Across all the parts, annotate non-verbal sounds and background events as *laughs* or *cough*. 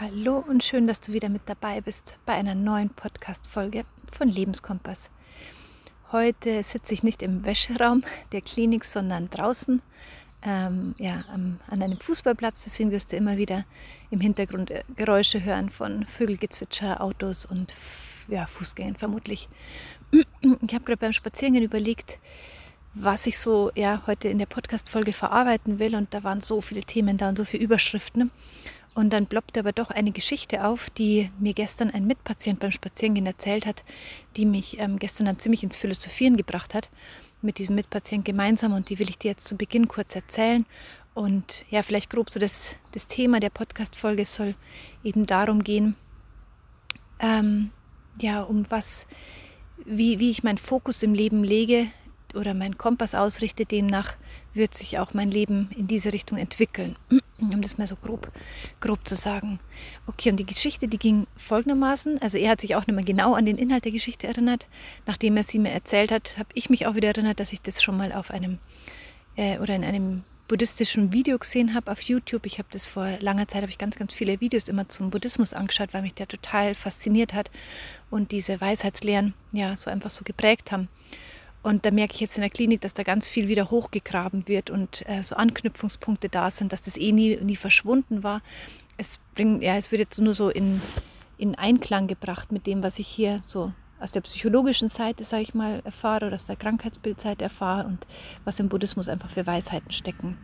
Hallo und schön, dass du wieder mit dabei bist bei einer neuen Podcast-Folge von Lebenskompass. Heute sitze ich nicht im Wäscheraum der Klinik, sondern draußen ähm, ja, am, an einem Fußballplatz. Deswegen wirst du immer wieder im Hintergrund äh, Geräusche hören von Vögelgezwitscher, Autos und ja, Fußgängern vermutlich. *clears throat* Ich habe gerade beim Spazierengehen überlegt, was ich so ja, heute in der Podcast-Folge verarbeiten will. Und da waren so viele Themen da und so viele Überschriften. Und dann ploppte aber doch eine Geschichte auf, die mir gestern ein Mitpatient beim Spazierengehen erzählt hat, die mich ähm, gestern dann ziemlich ins Philosophieren gebracht hat, mit diesem Mitpatient gemeinsam. Und die will ich dir jetzt zu Beginn kurz erzählen. Und ja, vielleicht grob so das, das Thema der Podcast-Folge soll eben darum gehen, ähm, ja, um was, wie, wie ich meinen Fokus im Leben lege, oder meinen Kompass ausrichte, demnach wird sich auch mein Leben in diese Richtung entwickeln. *clears throat* Um das mal so grob, grob zu sagen. Okay, und die Geschichte, die ging folgendermaßen. Also er hat sich auch nicht mehr genau an den Inhalt der Geschichte erinnert. Nachdem er sie mir erzählt hat, habe ich mich auch wieder erinnert, dass ich das schon mal auf einem äh, oder in einem buddhistischen Video gesehen habe auf YouTube. Ich habe das vor langer Zeit, habe ich ganz, ganz viele Videos immer zum Buddhismus angeschaut, weil mich der total fasziniert hat und diese Weisheitslehren ja so einfach so geprägt haben. Und da merke ich jetzt in der Klinik, dass da ganz viel wieder hochgegraben wird und äh, so Anknüpfungspunkte da sind, dass das eh nie, nie verschwunden war. Es, bringt, ja, es wird jetzt nur so in, in Einklang gebracht mit dem, was ich hier so aus der psychologischen Seite, sage ich mal, erfahre oder aus der Krankheitsbildseite erfahre und was im Buddhismus einfach für Weisheiten stecken.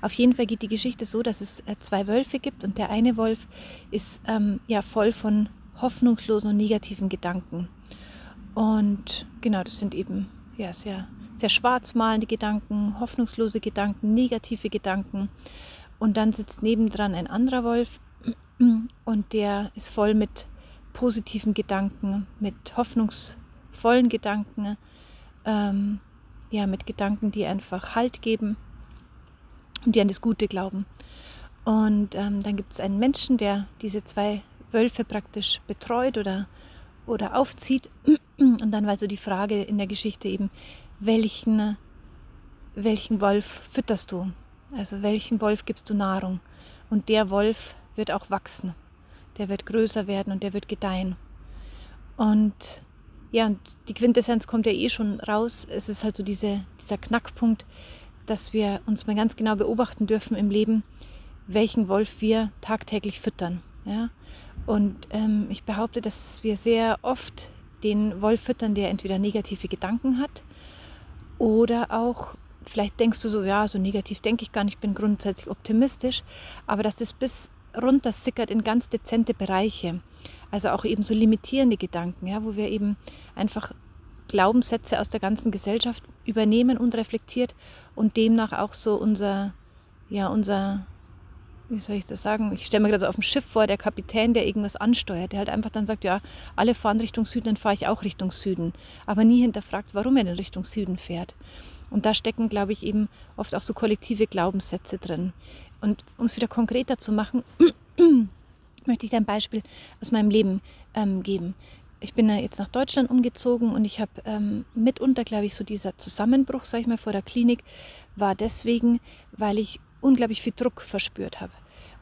Auf jeden Fall geht die Geschichte so, dass es äh, zwei Wölfe gibt und der eine Wolf ist ähm, ja voll von hoffnungslosen und negativen Gedanken. Und genau, das sind eben ja, sehr, sehr schwarzmalende Gedanken, hoffnungslose Gedanken, negative Gedanken. Und dann sitzt nebendran ein anderer Wolf *clears throat* und der ist voll mit positiven Gedanken, mit hoffnungsvollen Gedanken, ähm, ja, mit Gedanken, die einfach Halt geben und die an das Gute glauben. Und ähm, dann gibt es einen Menschen, der diese zwei Wölfe praktisch betreut oder oder aufzieht. Und dann war so die Frage in der Geschichte eben, welchen, welchen Wolf fütterst du? Also welchen Wolf gibst du Nahrung? Und der Wolf wird auch wachsen. Der wird größer werden und der wird gedeihen. Und ja, und die Quintessenz kommt ja eh schon raus. Es ist halt so diese, dieser Knackpunkt, dass wir uns mal ganz genau beobachten dürfen im Leben, welchen Wolf wir tagtäglich füttern. Ja? Und ähm, ich behaupte, dass wir sehr oft den Wolf füttern, der entweder negative Gedanken hat oder auch, vielleicht denkst du so, ja, so negativ denke ich gar nicht, ich bin grundsätzlich optimistisch, aber dass das bis runter sickert in ganz dezente Bereiche. Also auch eben so limitierende Gedanken, ja, wo wir eben einfach Glaubenssätze aus der ganzen Gesellschaft übernehmen und reflektiert und demnach auch so unser, ja, unser wie soll ich das sagen? Ich stelle mir gerade so auf dem Schiff vor, der Kapitän, der irgendwas ansteuert, der halt einfach dann sagt, ja, alle fahren Richtung Süden, dann fahre ich auch Richtung Süden. Aber nie hinterfragt, warum er in Richtung Süden fährt. Und da stecken, glaube ich, eben oft auch so kollektive Glaubenssätze drin. Und um es wieder konkreter zu machen, *clears throat* möchte ich dir ein Beispiel aus meinem Leben ähm, geben. Ich bin jetzt nach Deutschland umgezogen und ich habe ähm, mitunter, glaube ich, so dieser Zusammenbruch, sage ich mal, vor der Klinik, war deswegen, weil ich unglaublich viel Druck verspürt habe.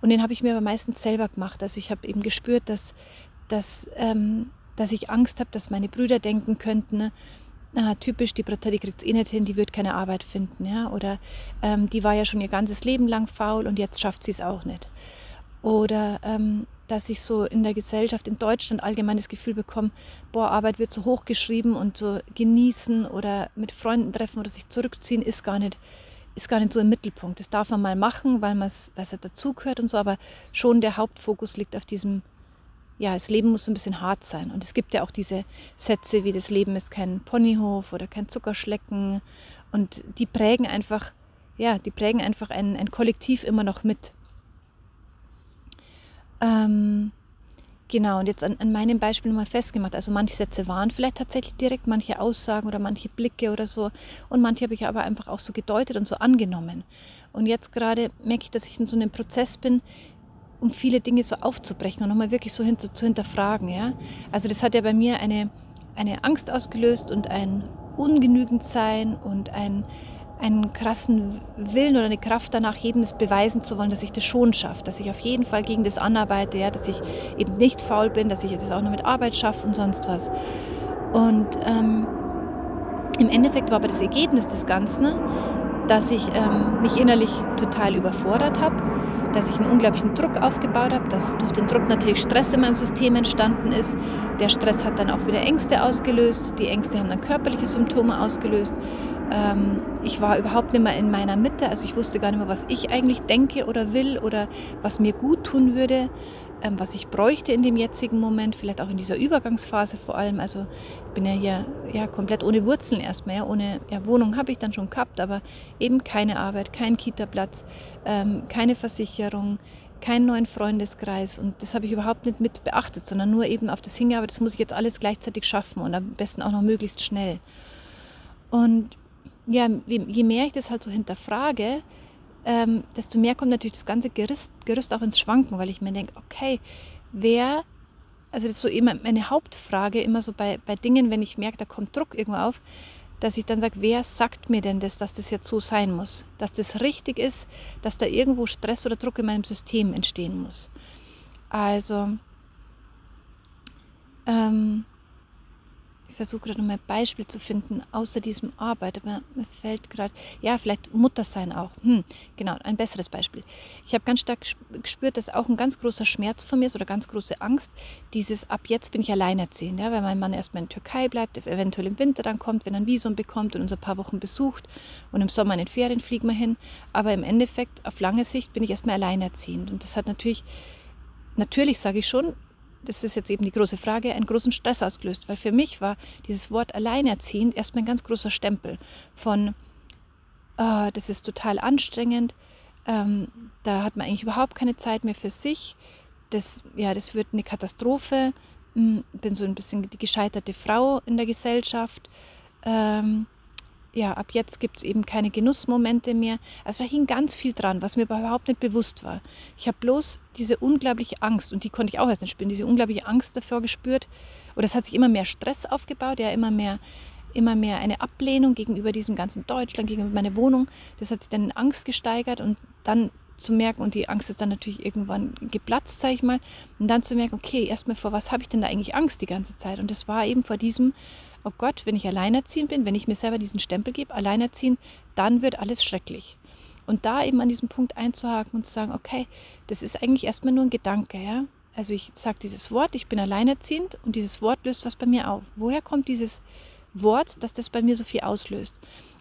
Und den habe ich mir aber meistens selber gemacht. Also ich habe eben gespürt, dass, dass, ähm, dass ich Angst habe, dass meine Brüder denken könnten, ne, ah, typisch, die Britta, die kriegt es eh nicht hin, die wird keine Arbeit finden. Ja? Oder ähm, die war ja schon ihr ganzes Leben lang faul und jetzt schafft sie es auch nicht. Oder ähm, dass ich so in der Gesellschaft in Deutschland allgemein das Gefühl bekomme, boah, Arbeit wird so hochgeschrieben und so genießen oder mit Freunden treffen oder sich zurückziehen ist gar nicht ist gar nicht so im Mittelpunkt. Das darf man mal machen, weil man es halt dazugehört und so, aber schon der Hauptfokus liegt auf diesem, ja, das Leben muss ein bisschen hart sein. Und es gibt ja auch diese Sätze wie das Leben ist kein Ponyhof oder kein Zuckerschlecken. Und die prägen einfach, ja, die prägen einfach ein, ein Kollektiv immer noch mit. Ähm, Genau, und jetzt an, an meinem Beispiel mal festgemacht. Also manche Sätze waren vielleicht tatsächlich direkt, manche Aussagen oder manche Blicke oder so. Und manche habe ich aber einfach auch so gedeutet und so angenommen. Und jetzt gerade merke ich, dass ich in so einem Prozess bin, um viele Dinge so aufzubrechen und nochmal wirklich so hinter, zu hinterfragen. Ja? Also das hat ja bei mir eine, eine Angst ausgelöst und ein Ungenügendsein und ein einen krassen Willen oder eine Kraft danach, jedem das beweisen zu wollen, dass ich das schon schaffe, dass ich auf jeden Fall gegen das anarbeite, ja, dass ich eben nicht faul bin, dass ich das auch noch mit Arbeit schaffe und sonst was. Und ähm, im Endeffekt war aber das Ergebnis des Ganzen, dass ich ähm, mich innerlich total überfordert habe, dass ich einen unglaublichen Druck aufgebaut habe, dass durch den Druck natürlich Stress in meinem System entstanden ist. Der Stress hat dann auch wieder Ängste ausgelöst, die Ängste haben dann körperliche Symptome ausgelöst. Ähm, ich war überhaupt nicht mehr in meiner Mitte, also ich wusste gar nicht mehr, was ich eigentlich denke oder will oder was mir gut tun würde ähm, was ich bräuchte in dem jetzigen Moment, vielleicht auch in dieser Übergangsphase vor allem. Also ich bin ja hier ja, komplett ohne Wurzeln erstmal. Ja. Ohne ja, Wohnung habe ich dann schon gehabt, aber eben keine Arbeit, kein Kita-Platz, ähm, keine Versicherung, keinen neuen Freundeskreis. Und das habe ich überhaupt nicht mit beachtet, sondern nur eben auf das hingearbeitet, das muss ich jetzt alles gleichzeitig schaffen und am besten auch noch möglichst schnell. Und ja, je mehr ich das halt so hinterfrage, ähm, desto mehr kommt natürlich das ganze Gerüst, Gerüst auch ins Schwanken, weil ich mir denke, okay, wer, also das ist so immer meine Hauptfrage, immer so bei, bei Dingen, wenn ich merke, da kommt Druck irgendwo auf, dass ich dann sage, wer sagt mir denn das, dass das jetzt so sein muss? Dass das richtig ist, dass da irgendwo Stress oder Druck in meinem System entstehen muss. Also, ähm, versuche gerade noch mal ein Beispiel zu finden, außer diesem Arbeit, aber mir fällt gerade, ja, vielleicht Mutter sein auch. Hm, genau, ein besseres Beispiel. Ich habe ganz stark gespürt, dass auch ein ganz großer Schmerz von mir ist oder ganz große Angst, dieses ab jetzt bin ich alleinerziehend, ja, weil mein Mann erstmal in Türkei bleibt, eventuell im Winter dann kommt, wenn er ein Visum bekommt und uns ein paar Wochen besucht und im Sommer in den Ferien fliegen wir hin. Aber im Endeffekt, auf lange Sicht bin ich erstmal alleinerziehend und das hat natürlich, natürlich sage ich schon, das ist jetzt eben die große Frage, einen großen Stress ausgelöst. Weil für mich war dieses Wort alleinerziehend erstmal ein ganz großer Stempel von, äh, das ist total anstrengend, ähm, da hat man eigentlich überhaupt keine Zeit mehr für sich. Das, ja, das wird eine Katastrophe. Hm, bin so ein bisschen die gescheiterte Frau in der Gesellschaft. Ähm, ja, ab jetzt gibt es eben keine Genussmomente mehr. Also da hing ganz viel dran, was mir überhaupt nicht bewusst war. Ich habe bloß diese unglaubliche Angst, und die konnte ich auch erst nicht spüren, diese unglaubliche Angst davor gespürt. Oder es hat sich immer mehr Stress aufgebaut, ja, immer mehr, immer mehr eine Ablehnung gegenüber diesem ganzen Deutschland, gegenüber meiner Wohnung. Das hat sich dann in Angst gesteigert und dann zu merken, und die Angst ist dann natürlich irgendwann geplatzt, sage ich mal, und dann zu merken, okay, erstmal vor was habe ich denn da eigentlich Angst die ganze Zeit? Und das war eben vor diesem oh Gott, wenn ich alleinerziehend bin, wenn ich mir selber diesen Stempel gebe, alleinerziehend, dann wird alles schrecklich. Und da eben an diesem Punkt einzuhaken und zu sagen, okay, das ist eigentlich erstmal nur ein Gedanke, ja. Also ich sage dieses Wort, ich bin alleinerziehend und dieses Wort löst was bei mir auf. Woher kommt dieses Wort, dass das bei mir so viel auslöst?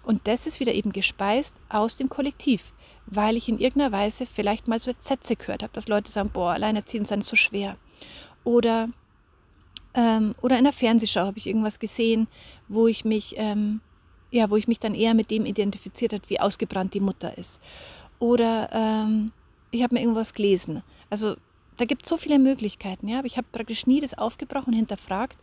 Und das ist wieder eben gespeist aus dem Kollektiv, weil ich in irgendeiner Weise vielleicht mal so Sätze gehört habe, dass Leute sagen, boah, alleinerziehend sein ist so schwer. Oder ähm, oder in der Fernsehschau habe ich irgendwas gesehen, wo ich mich, ähm, ja, wo ich mich dann eher mit dem identifiziert habe, wie ausgebrannt die Mutter ist. Oder ähm, ich habe mir irgendwas gelesen. Also da gibt es so viele Möglichkeiten, ja, aber ich habe praktisch nie das aufgebrochen und hinterfragt,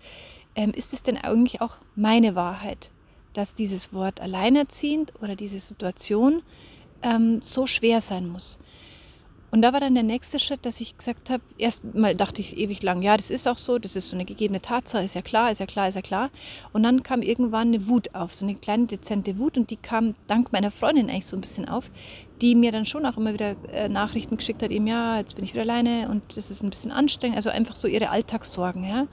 ähm, ist es denn eigentlich auch meine Wahrheit, dass dieses Wort alleinerziehend oder diese Situation ähm, so schwer sein muss? Und da war dann der nächste Schritt, dass ich gesagt habe, erstmal dachte ich ewig lang, ja, das ist auch so, das ist so eine gegebene Tatsache, ist ja klar, ist ja klar, ist ja klar. Und dann kam irgendwann eine Wut auf, so eine kleine dezente Wut und die kam dank meiner Freundin eigentlich so ein bisschen auf, die mir dann schon auch immer wieder äh, Nachrichten geschickt hat, eben ja, jetzt bin ich wieder alleine und das ist ein bisschen anstrengend, also einfach so ihre Alltagssorgen, ja.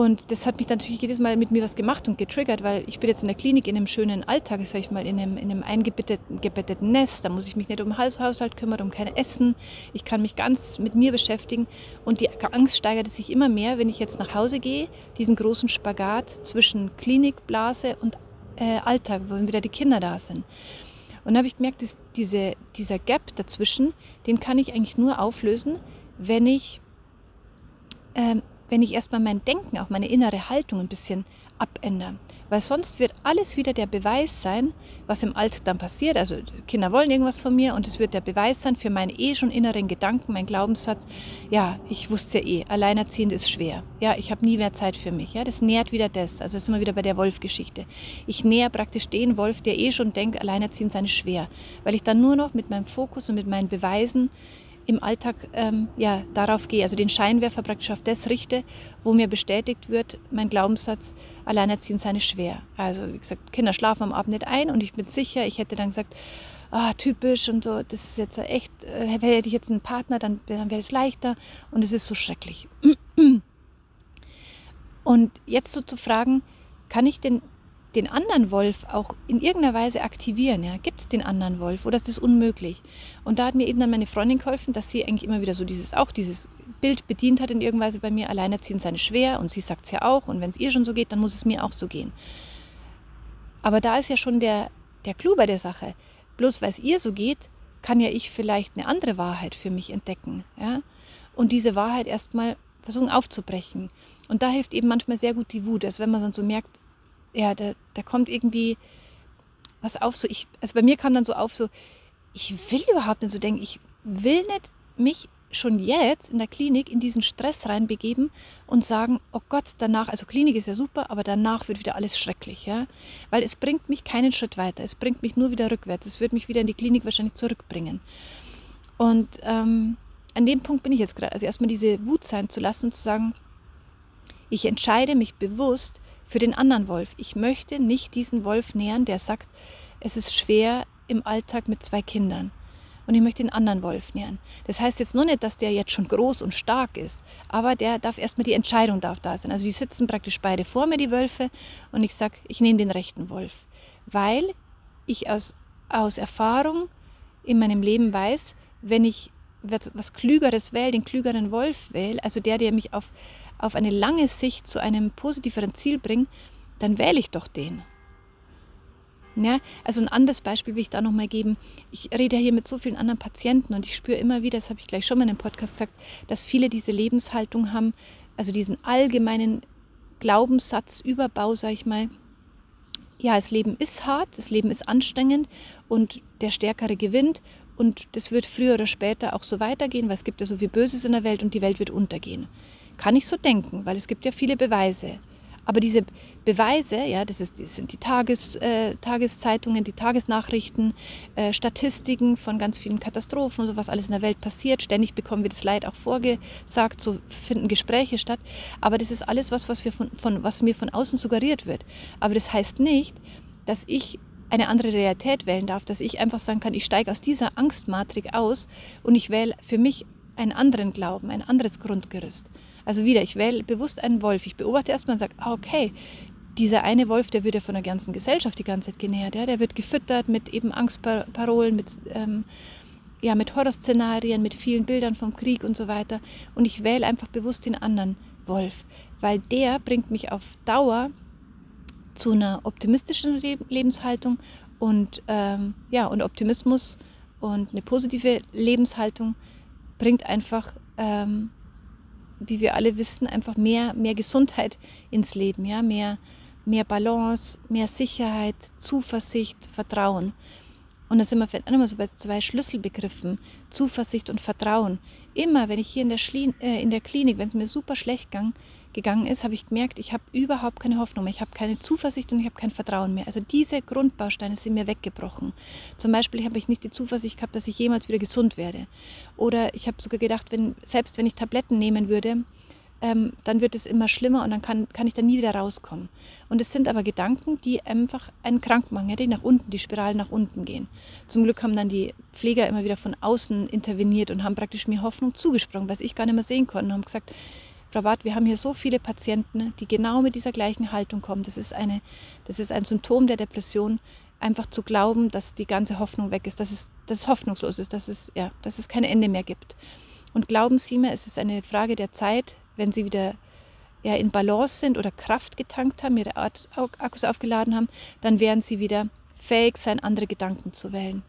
Und das hat mich natürlich jedes Mal mit mir was gemacht und getriggert, weil ich bin jetzt in der Klinik in einem schönen Alltag, sag ich mal, in einem, in einem eingebetteten Nest. Da muss ich mich nicht um Haushalt kümmern, um kein Essen. Ich kann mich ganz mit mir beschäftigen. Und die Angst steigert sich immer mehr, wenn ich jetzt nach Hause gehe, diesen großen Spagat zwischen Klinikblase und äh, Alltag, wo wieder die Kinder da sind. Und da habe ich gemerkt, dass diese, dieser Gap dazwischen, den kann ich eigentlich nur auflösen, wenn ich ähm, wenn ich erstmal mein Denken, auch meine innere Haltung ein bisschen abändere. Weil sonst wird alles wieder der Beweis sein, was im Alltag dann passiert. Also Kinder wollen irgendwas von mir und es wird der Beweis sein für meine eh schon inneren Gedanken, mein Glaubenssatz. Ja, ich wusste ja eh, alleinerziehend ist schwer. Ja, ich habe nie mehr Zeit für mich. Ja, das nährt wieder das. Also das sind wir wieder bei der Wolf-Geschichte. Ich näher praktisch den Wolf, der eh schon denkt, alleinerziehend ist schwer. Weil ich dann nur noch mit meinem Fokus und mit meinen Beweisen im Alltag ähm, ja, darauf gehe, also den Scheinwerfer praktisch auf das richte, wo mir bestätigt wird, mein Glaubenssatz, alleinerziehend ist schwer. Also wie gesagt, Kinder schlafen am Abend nicht ein und ich bin sicher, ich hätte dann gesagt, ah, typisch und so, das ist jetzt echt, äh, hätte ich jetzt einen Partner, dann, dann wäre es leichter und es ist so schrecklich. *clears throat* Und jetzt so zu fragen, kann ich denn den anderen Wolf auch in irgendeiner Weise aktivieren. Ja? Gibt es den anderen Wolf oder ist das unmöglich? Und da hat mir eben dann meine Freundin geholfen, dass sie eigentlich immer wieder so dieses, auch dieses Bild bedient hat in irgendeiner Weise bei mir. Alleinerziehend seine schwer und sie sagt es ja auch. Und wenn es ihr schon so geht, dann muss es mir auch so gehen. Aber da ist ja schon der, der Clou bei der Sache. Bloß weil es ihr so geht, kann ja ich vielleicht eine andere Wahrheit für mich entdecken. Ja? Und diese Wahrheit erstmal versuchen aufzubrechen. Und da hilft eben manchmal sehr gut die Wut. Also wenn man dann so merkt, ja, da, da kommt irgendwie was auf, so ich, also bei mir kam dann so auf, so, ich will überhaupt nicht so denken, ich will nicht mich schon jetzt in der Klinik in diesen Stress reinbegeben und sagen, oh Gott, danach, also Klinik ist ja super, aber danach wird wieder alles schrecklich, ja, weil es bringt mich keinen Schritt weiter, es bringt mich nur wieder rückwärts, es wird mich wieder in die Klinik wahrscheinlich zurückbringen. Und ähm, an dem Punkt bin ich jetzt gerade, also erstmal diese Wut sein zu lassen und zu sagen, ich entscheide mich bewusst, für den anderen Wolf. Ich möchte nicht diesen Wolf nähern, der sagt, es ist schwer im Alltag mit zwei Kindern. Und ich möchte den anderen Wolf nähern. Das heißt jetzt nur nicht, dass der jetzt schon groß und stark ist, aber der darf erstmal die Entscheidung darf da sein. Also die sitzen praktisch beide vor mir, die Wölfe, und ich sage, ich nehme den rechten Wolf. Weil ich aus, aus Erfahrung in meinem Leben weiß, wenn ich was Klügeres wähle, den klügeren Wolf wähle, also der, der mich auf auf eine lange Sicht zu einem positiveren Ziel bringt, dann wähle ich doch den. Ja, also ein anderes Beispiel will ich da nochmal geben. Ich rede ja hier mit so vielen anderen Patienten und ich spüre immer wieder, das habe ich gleich schon mal in einem Podcast gesagt, dass viele diese Lebenshaltung haben, also diesen allgemeinen Glaubenssatz, Überbau, sage ich mal. Ja, das Leben ist hart, das Leben ist anstrengend und der Stärkere gewinnt und das wird früher oder später auch so weitergehen, weil es gibt ja so viel Böses in der Welt und die Welt wird untergehen. Kann ich so denken, weil es gibt ja viele Beweise. Aber diese Beweise, ja, das, ist, das sind die Tages, äh, Tageszeitungen, die Tagesnachrichten, äh, Statistiken von ganz vielen Katastrophen und so, was alles in der Welt passiert. Ständig bekommen wir das Leid auch vorgesagt, so finden Gespräche statt. Aber das ist alles was, was, wir von, von, was mir von außen suggeriert wird. Aber das heißt nicht, dass ich eine andere Realität wählen darf, dass ich einfach sagen kann, ich steige aus dieser Angstmatrik aus und ich wähle für mich einen anderen Glauben, ein anderes Grundgerüst. Also wieder, ich wähle bewusst einen Wolf. Ich beobachte erstmal und sage, ah, okay, dieser eine Wolf, der wird ja von der ganzen Gesellschaft die ganze Zeit genährt. Ja? Der wird gefüttert mit eben Angstparolen, mit, ähm, ja, mit Horrorszenarien, mit vielen Bildern vom Krieg und so weiter. Und ich wähle einfach bewusst den anderen Wolf, weil der bringt mich auf Dauer zu einer optimistischen Lebenshaltung und, ähm, ja, und Optimismus und eine positive Lebenshaltung bringt einfach ähm, wie wir alle wissen, einfach mehr, mehr Gesundheit ins Leben, ja, mehr, mehr Balance, mehr Sicherheit, Zuversicht, Vertrauen. Und da sind wir vielleicht einmal so bei zwei Schlüsselbegriffen, Zuversicht und Vertrauen. Immer, wenn ich hier in der, Schli äh, in der Klinik, wenn es mir super schlecht ging, gegangen ist, habe ich gemerkt, ich habe überhaupt keine Hoffnung mehr, ich habe keine Zuversicht und ich habe kein Vertrauen mehr. Also diese Grundbausteine sind mir weggebrochen. Zum Beispiel habe ich nicht die Zuversicht gehabt, dass ich jemals wieder gesund werde. Oder ich habe sogar gedacht, wenn, selbst wenn ich Tabletten nehmen würde, ähm, dann wird es immer schlimmer und dann kann, kann ich da nie wieder rauskommen. Und es sind aber Gedanken, die einfach einen krank machen, ja, die nach unten, die Spiralen nach unten gehen. Zum Glück haben dann die Pfleger immer wieder von außen interveniert und haben praktisch mir Hoffnung zugesprungen, was ich gar nicht mehr sehen konnte und haben gesagt, Frau Barth, wir haben hier so viele Patienten, die genau mit dieser gleichen Haltung kommen. Das ist, eine, das ist ein Symptom der Depression, einfach zu glauben, dass die ganze Hoffnung weg ist, dass es, dass es hoffnungslos ist, dass es, ja, dass es kein Ende mehr gibt. Und glauben Sie mir, es ist eine Frage der Zeit, wenn Sie wieder ja, in Balance sind oder Kraft getankt haben, Ihre Akkus aufgeladen haben, dann werden Sie wieder fähig sein, andere Gedanken zu wählen.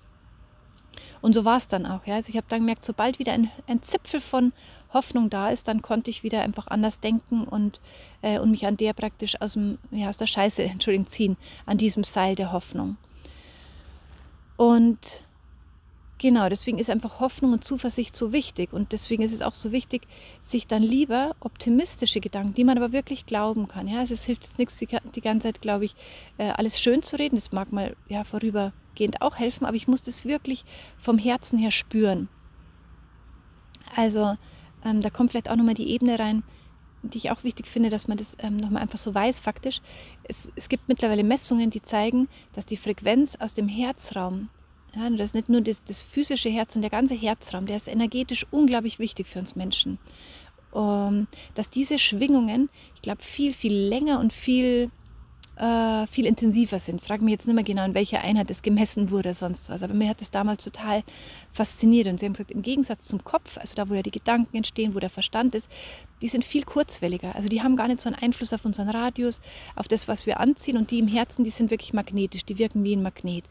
Und so war es dann auch. Ja. Also ich habe dann gemerkt, sobald wieder ein, ein, Zipfel von Hoffnung da ist, dann konnte ich wieder einfach anders denken und, äh, und mich an der praktisch aus, dem, ja, aus der Scheiße *laughs* Entschuldigung, ziehen, an diesem Seil der Hoffnung. Und Genau, deswegen ist einfach Hoffnung und Zuversicht so wichtig. Und deswegen ist es auch so wichtig, sich dann lieber optimistische Gedanken, die man aber wirklich glauben kann. Ja, also es hilft jetzt nichts, die ganze Zeit, glaube ich, äh, alles schön zu reden. Das mag mal ja, vorübergehend auch helfen, aber ich muss das wirklich vom Herzen her spüren. Also ähm, da kommt vielleicht auch nochmal die Ebene rein, die ich auch wichtig finde, dass man das ähm, nochmal einfach so weiß faktisch. Es, es gibt mittlerweile Messungen, die zeigen, dass die Frequenz aus dem Herzraum, ja, das ist nicht nur das, das physische Herz und der ganze Herzraum, der ist energetisch unglaublich wichtig für uns Menschen. Um, dass diese Schwingungen, ich glaube, viel, viel länger und viel äh, viel intensiver sind. Frage mich jetzt nicht mehr genau, in welcher Einheit es gemessen wurde, sonst was. Aber mir hat das damals total fasziniert. Und sie haben gesagt, im Gegensatz zum Kopf, also da, wo ja die Gedanken entstehen, wo der Verstand ist, die sind viel kurzwelliger. Also die haben gar nicht so einen Einfluss auf unseren Radius, auf das, was wir anziehen. Und die im Herzen, die sind wirklich magnetisch, die wirken wie ein Magnet.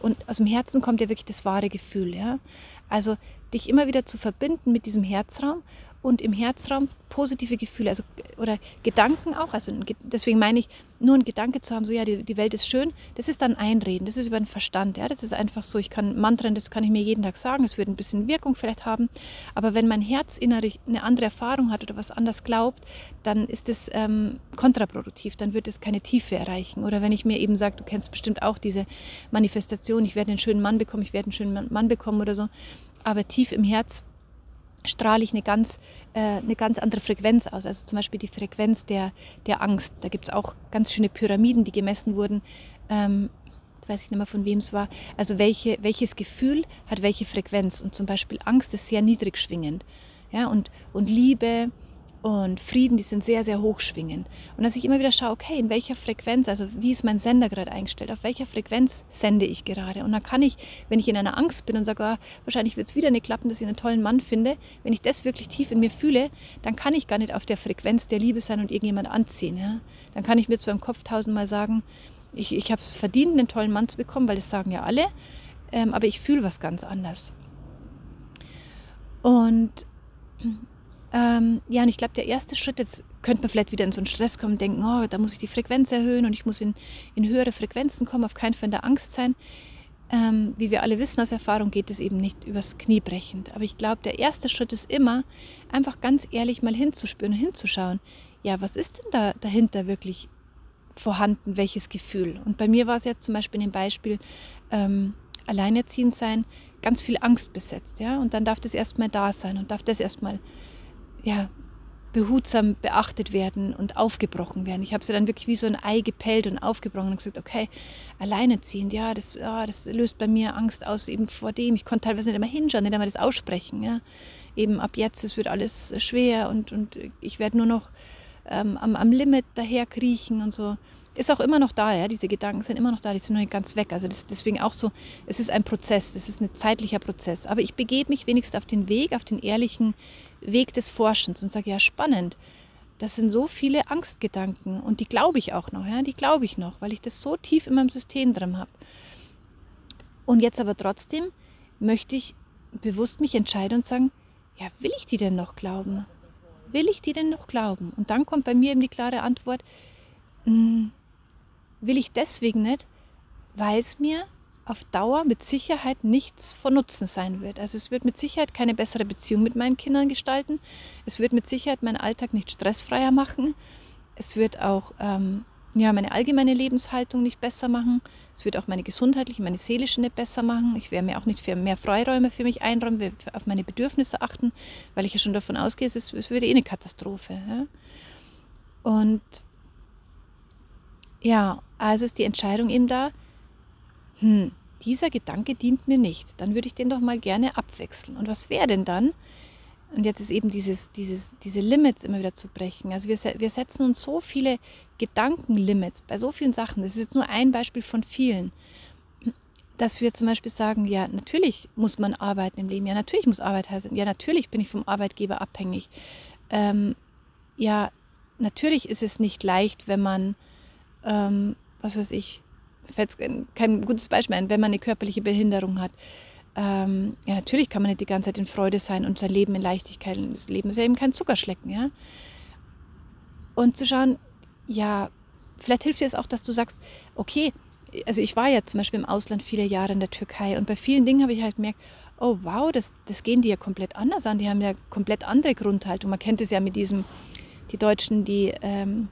Und aus dem Herzen kommt ja wirklich das wahre Gefühl. Ja? Also dich immer wieder zu verbinden mit diesem Herzraum und im Herzraum positive Gefühle, also oder Gedanken auch. Also deswegen meine ich, nur ein Gedanke zu haben, so ja, die, die Welt ist schön, das ist dann Einreden, das ist über den Verstand. Ja, das ist einfach so, ich kann Mantren, das kann ich mir jeden Tag sagen, es wird ein bisschen Wirkung vielleicht haben. Aber wenn mein Herz innerlich eine andere Erfahrung hat oder was anders glaubt, dann ist es ähm, kontraproduktiv, dann wird es keine Tiefe erreichen. Oder wenn ich mir eben sage, du kennst bestimmt auch diese Manifestation, ich werde einen schönen Mann bekommen, ich werde einen schönen Mann bekommen oder so, aber tief im Herz strahle ich eine ganz, äh, eine ganz andere Frequenz aus. Also zum Beispiel die Frequenz der, der Angst. Da gibt es auch ganz schöne Pyramiden, die gemessen wurden. Ähm, weiß ich nicht mehr von wem es war. Also welche, welches Gefühl hat welche Frequenz. Und zum Beispiel Angst ist sehr niedrig schwingend. Ja, und, und Liebe, und Frieden, die sind sehr, sehr hochschwingend. Und dass ich immer wieder schaue, okay, in welcher Frequenz, also wie ist mein Sender gerade eingestellt, auf welcher Frequenz sende ich gerade. Und dann kann ich, wenn ich in einer Angst bin und sage, oh, wahrscheinlich wird es wieder nicht klappen, dass ich einen tollen Mann finde, wenn ich das wirklich tief in mir fühle, dann kann ich gar nicht auf der Frequenz der Liebe sein und irgendjemand anziehen. Ja? Dann kann ich mir zwar im Kopf tausendmal sagen, ich, ich habe es verdient, einen tollen Mann zu bekommen, weil das sagen ja alle, ähm, aber ich fühle was ganz anders. Und ähm, ja, und ich glaube, der erste Schritt, jetzt könnte man vielleicht wieder in so einen Stress kommen, denken, oh, da muss ich die Frequenz erhöhen und ich muss in, in höhere Frequenzen kommen, auf keinen Fall in der Angst sein. Ähm, wie wir alle wissen aus Erfahrung, geht es eben nicht übers Knie brechend. Aber ich glaube, der erste Schritt ist immer, einfach ganz ehrlich mal hinzuspüren und hinzuschauen. Ja, was ist denn da dahinter wirklich vorhanden, welches Gefühl? Und bei mir war es jetzt zum Beispiel in dem Beispiel ähm, alleinerziehend sein, ganz viel Angst besetzt. Ja? Und dann darf das erstmal da sein und darf das erstmal ja, behutsam beachtet werden und aufgebrochen werden. Ich habe sie dann wirklich wie so ein Ei gepellt und aufgebrochen und gesagt, okay, alleineziehend, ja, das, ja, das löst bei mir Angst aus eben vor dem. Ich konnte teilweise nicht einmal hinschauen, nicht einmal das aussprechen. Ja. Eben ab jetzt, es wird alles schwer und, und ich werde nur noch ähm, am, am Limit daher kriechen und so ist auch immer noch da, ja, diese Gedanken sind immer noch da, die sind noch nicht ganz weg. Also das deswegen auch so, es ist ein Prozess, es ist ein zeitlicher Prozess. Aber ich begebe mich wenigstens auf den Weg, auf den ehrlichen Weg des Forschens und sage, ja, spannend. Das sind so viele Angstgedanken und die glaube ich auch noch, ja, die glaube ich noch, weil ich das so tief in meinem System drin habe. Und jetzt aber trotzdem möchte ich bewusst mich entscheiden und sagen, ja, will ich die denn noch glauben? Will ich die denn noch glauben? Und dann kommt bei mir eben die klare Antwort, mh, hm, will ich deswegen nicht, weil es mir auf Dauer mit Sicherheit nichts von Nutzen sein wird. Also es wird mit Sicherheit keine bessere Beziehung mit meinen Kindern gestalten. Es wird mit Sicherheit meinen Alltag nicht stressfreier machen. Es wird auch ähm, ja, meine allgemeine Lebenshaltung nicht besser machen. Es wird auch meine gesundheitliche, meine seelische nicht besser machen. Ich werde mir auch nicht mehr Freiräume für mich einräumen, auf meine Bedürfnisse achten, weil ich ja schon davon ausgehe, es, ist, es wird eh eine Katastrophe. Ja? Und ja, also ist die Entscheidung eben da, hm, dieser Gedanke dient mir nicht, dann würde ich den doch mal gerne abwechseln. Und was wäre denn dann? Und jetzt ist eben dieses, dieses, diese Limits immer wieder zu brechen. Also wir, wir setzen uns so viele Gedankenlimits bei so vielen Sachen. Das ist jetzt nur ein Beispiel von vielen. Dass wir zum Beispiel sagen, ja, natürlich muss man arbeiten im Leben. Ja, natürlich muss Arbeit heißen. Ja, natürlich bin ich vom Arbeitgeber abhängig. Ähm, ja, natürlich ist es nicht leicht, wenn man ähm, was weiß ich, fällt kein gutes Beispiel ein, wenn man eine körperliche Behinderung hat. Ähm, ja, natürlich kann man nicht die ganze Zeit in Freude sein und sein Leben in Leichtigkeit. Das Leben ist ja eben kein Zuckerschlecken, ja. Und zu schauen, ja, vielleicht hilft dir es auch, dass du sagst, okay, also ich war ja zum Beispiel im Ausland viele Jahre in der Türkei und bei vielen Dingen habe ich halt gemerkt, oh wow, das, das gehen die ja komplett anders an, die haben ja komplett andere Grundhaltung. Man kennt es ja mit diesem, die Deutschen, die ähm,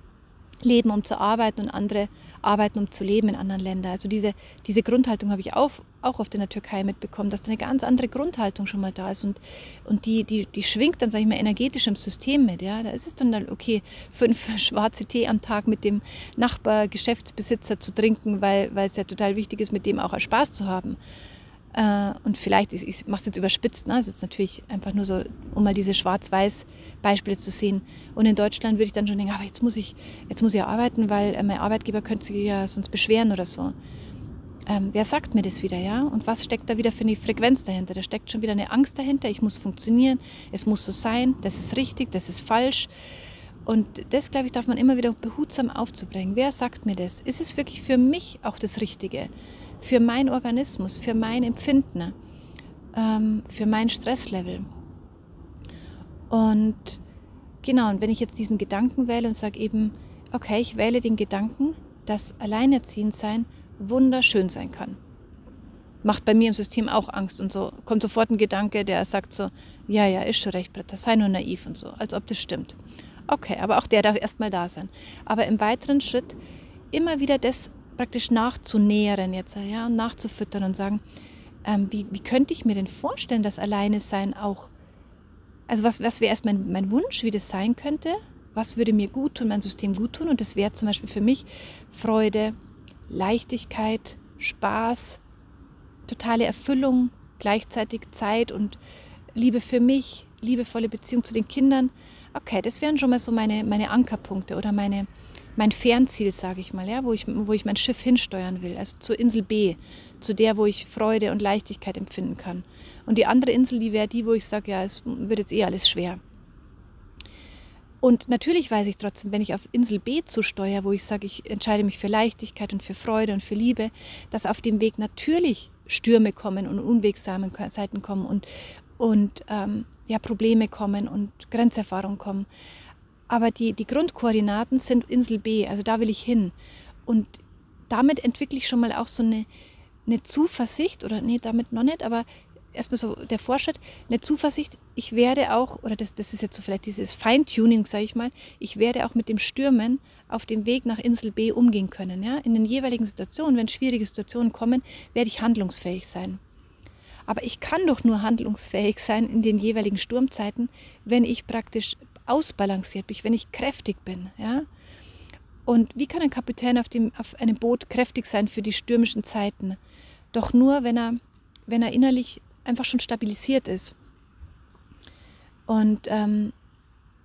leben, um zu arbeiten und andere arbeiten, um zu leben in anderen Ländern. Also diese, diese Grundhaltung habe ich auch, auch oft in der Türkei mitbekommen, dass da eine ganz andere Grundhaltung schon mal da ist und, und die, die, die schwingt dann, sage ich mal, energetisch im System mit. Ja? Da ist es dann, okay, fünf *laughs* schwarze Tee am Tag mit dem Nachbar-Geschäftsbesitzer zu trinken, weil, weil es ja total wichtig ist, mit dem auch Spaß zu haben. Äh, und vielleicht, ich, ich mache es jetzt überspitzt, ne? das ist jetzt natürlich einfach nur so, um mal diese schwarz-weiß Beispiele zu sehen. Und in Deutschland würde ich dann schon denken, aber jetzt muss ich, jetzt muss ich arbeiten, weil äh, mein Arbeitgeber könnte sich ja sonst beschweren oder so. Ähm, wer sagt mir das wieder, ja? Und was steckt da wieder für eine Frequenz dahinter? Da steckt schon wieder eine Angst dahinter. Ich muss funktionieren, es muss so sein, das ist richtig, das ist falsch. Und das, glaube ich, darf man immer wieder behutsam aufzubringen. Wer sagt mir das? Ist es wirklich für mich auch das Richtige? Für meinen Organismus, für mein Empfinden, ähm, für mein Stresslevel. Und genau, und wenn ich jetzt diesen Gedanken wähle und sage eben, okay, ich wähle den Gedanken, dass Alleinerziehendsein wunderschön sein kann. Macht bei mir im System auch Angst und so. Kommt sofort ein Gedanke, der sagt so, ja, ja, ist schon recht, Britta, sei nur naiv und so, als ob das stimmt. Okay, aber auch der darf erstmal da sein. Aber im weiteren Schritt immer wieder das praktisch nachzunähren jetzt, ja, und nachzufüttern und sagen, ähm, wie, wie könnte ich mir denn vorstellen, dass alleine sein auch, also was, was wäre erst mein, mein Wunsch, wie das sein könnte, was würde mir gut tun, mein System gut tun und das wäre zum Beispiel für mich Freude, Leichtigkeit, Spaß, totale Erfüllung, gleichzeitig Zeit und Liebe für mich, liebevolle Beziehung zu den Kindern. Okay, das wären schon mal so meine, meine Ankerpunkte oder meine, mein Fernziel, sage ich mal, ja, wo, ich, wo ich mein Schiff hinsteuern will, also zur Insel B, zu der, wo ich Freude und Leichtigkeit empfinden kann. Und die andere Insel, die wäre die, wo ich sage, ja, es wird jetzt eh alles schwer. Und natürlich weiß ich trotzdem, wenn ich auf Insel B zusteuere, wo ich sage, ich entscheide mich für Leichtigkeit und für Freude und für Liebe, dass auf dem Weg natürlich Stürme kommen und unwegsame Seiten kommen und, und ähm, ja, Probleme kommen und Grenzerfahrungen kommen. Aber die, die Grundkoordinaten sind Insel B, also da will ich hin. Und damit entwickle ich schon mal auch so eine, eine Zuversicht, oder nee, damit noch nicht, aber erstmal so der Fortschritt, eine Zuversicht, ich werde auch, oder das, das ist jetzt so vielleicht dieses Feintuning, sage ich mal, ich werde auch mit dem Stürmen auf dem Weg nach Insel B umgehen können. Ja? In den jeweiligen Situationen, wenn schwierige Situationen kommen, werde ich handlungsfähig sein. Aber ich kann doch nur handlungsfähig sein in den jeweiligen Sturmzeiten, wenn ich praktisch ausbalanciert bin, wenn ich kräftig bin. Ja? Und wie kann ein Kapitän auf, dem, auf einem Boot kräftig sein für die stürmischen Zeiten? Doch nur, wenn er, wenn er innerlich einfach schon stabilisiert ist. Und ähm,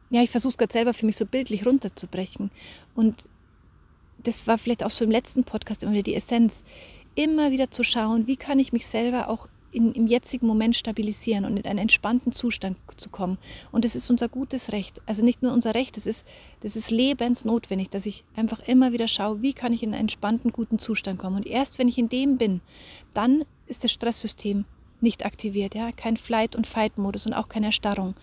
ja, ich versuche es gerade selber für mich so bildlich runterzubrechen. Und das war vielleicht auch so im letzten Podcast immer wieder die Essenz, immer wieder zu schauen, wie kann ich mich selber auch in, im jetzigen Moment stabilisieren und in einen entspannten Zustand zu kommen. Und das ist unser gutes Recht. Also nicht nur unser Recht, das ist, das ist lebensnotwendig, dass ich einfach immer wieder schaue, wie kann ich in einen entspannten, guten Zustand kommen. Und erst wenn ich in dem bin, dann ist das Stresssystem nicht aktiviert. Ja? Kein Flight- und Fight-Modus und auch keine Erstarrung.